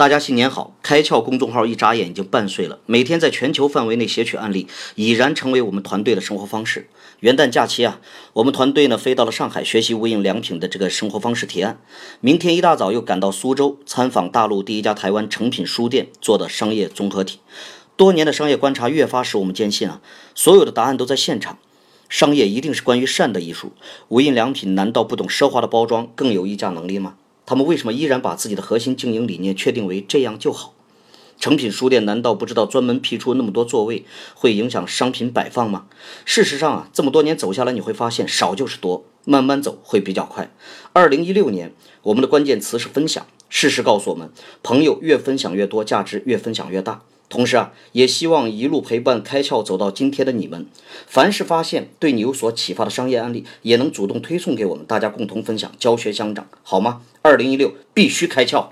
大家新年好！开窍公众号一眨眼已经半岁了，每天在全球范围内撷取案例，已然成为我们团队的生活方式。元旦假期啊，我们团队呢飞到了上海学习无印良品的这个生活方式提案。明天一大早又赶到苏州参访大陆第一家台湾成品书店做的商业综合体。多年的商业观察越发使我们坚信啊，所有的答案都在现场。商业一定是关于善的艺术。无印良品难道不懂奢华的包装更有溢价能力吗？他们为什么依然把自己的核心经营理念确定为这样就好？诚品书店难道不知道专门辟出那么多座位会影响商品摆放吗？事实上啊，这么多年走下来，你会发现少就是多，慢慢走会比较快。二零一六年，我们的关键词是分享。事实告诉我们，朋友越分享越多，价值越分享越大。同时啊，也希望一路陪伴开窍走到今天的你们，凡是发现对你有所启发的商业案例，也能主动推送给我们，大家共同分享，教学相长，好吗？二零一六必须开窍。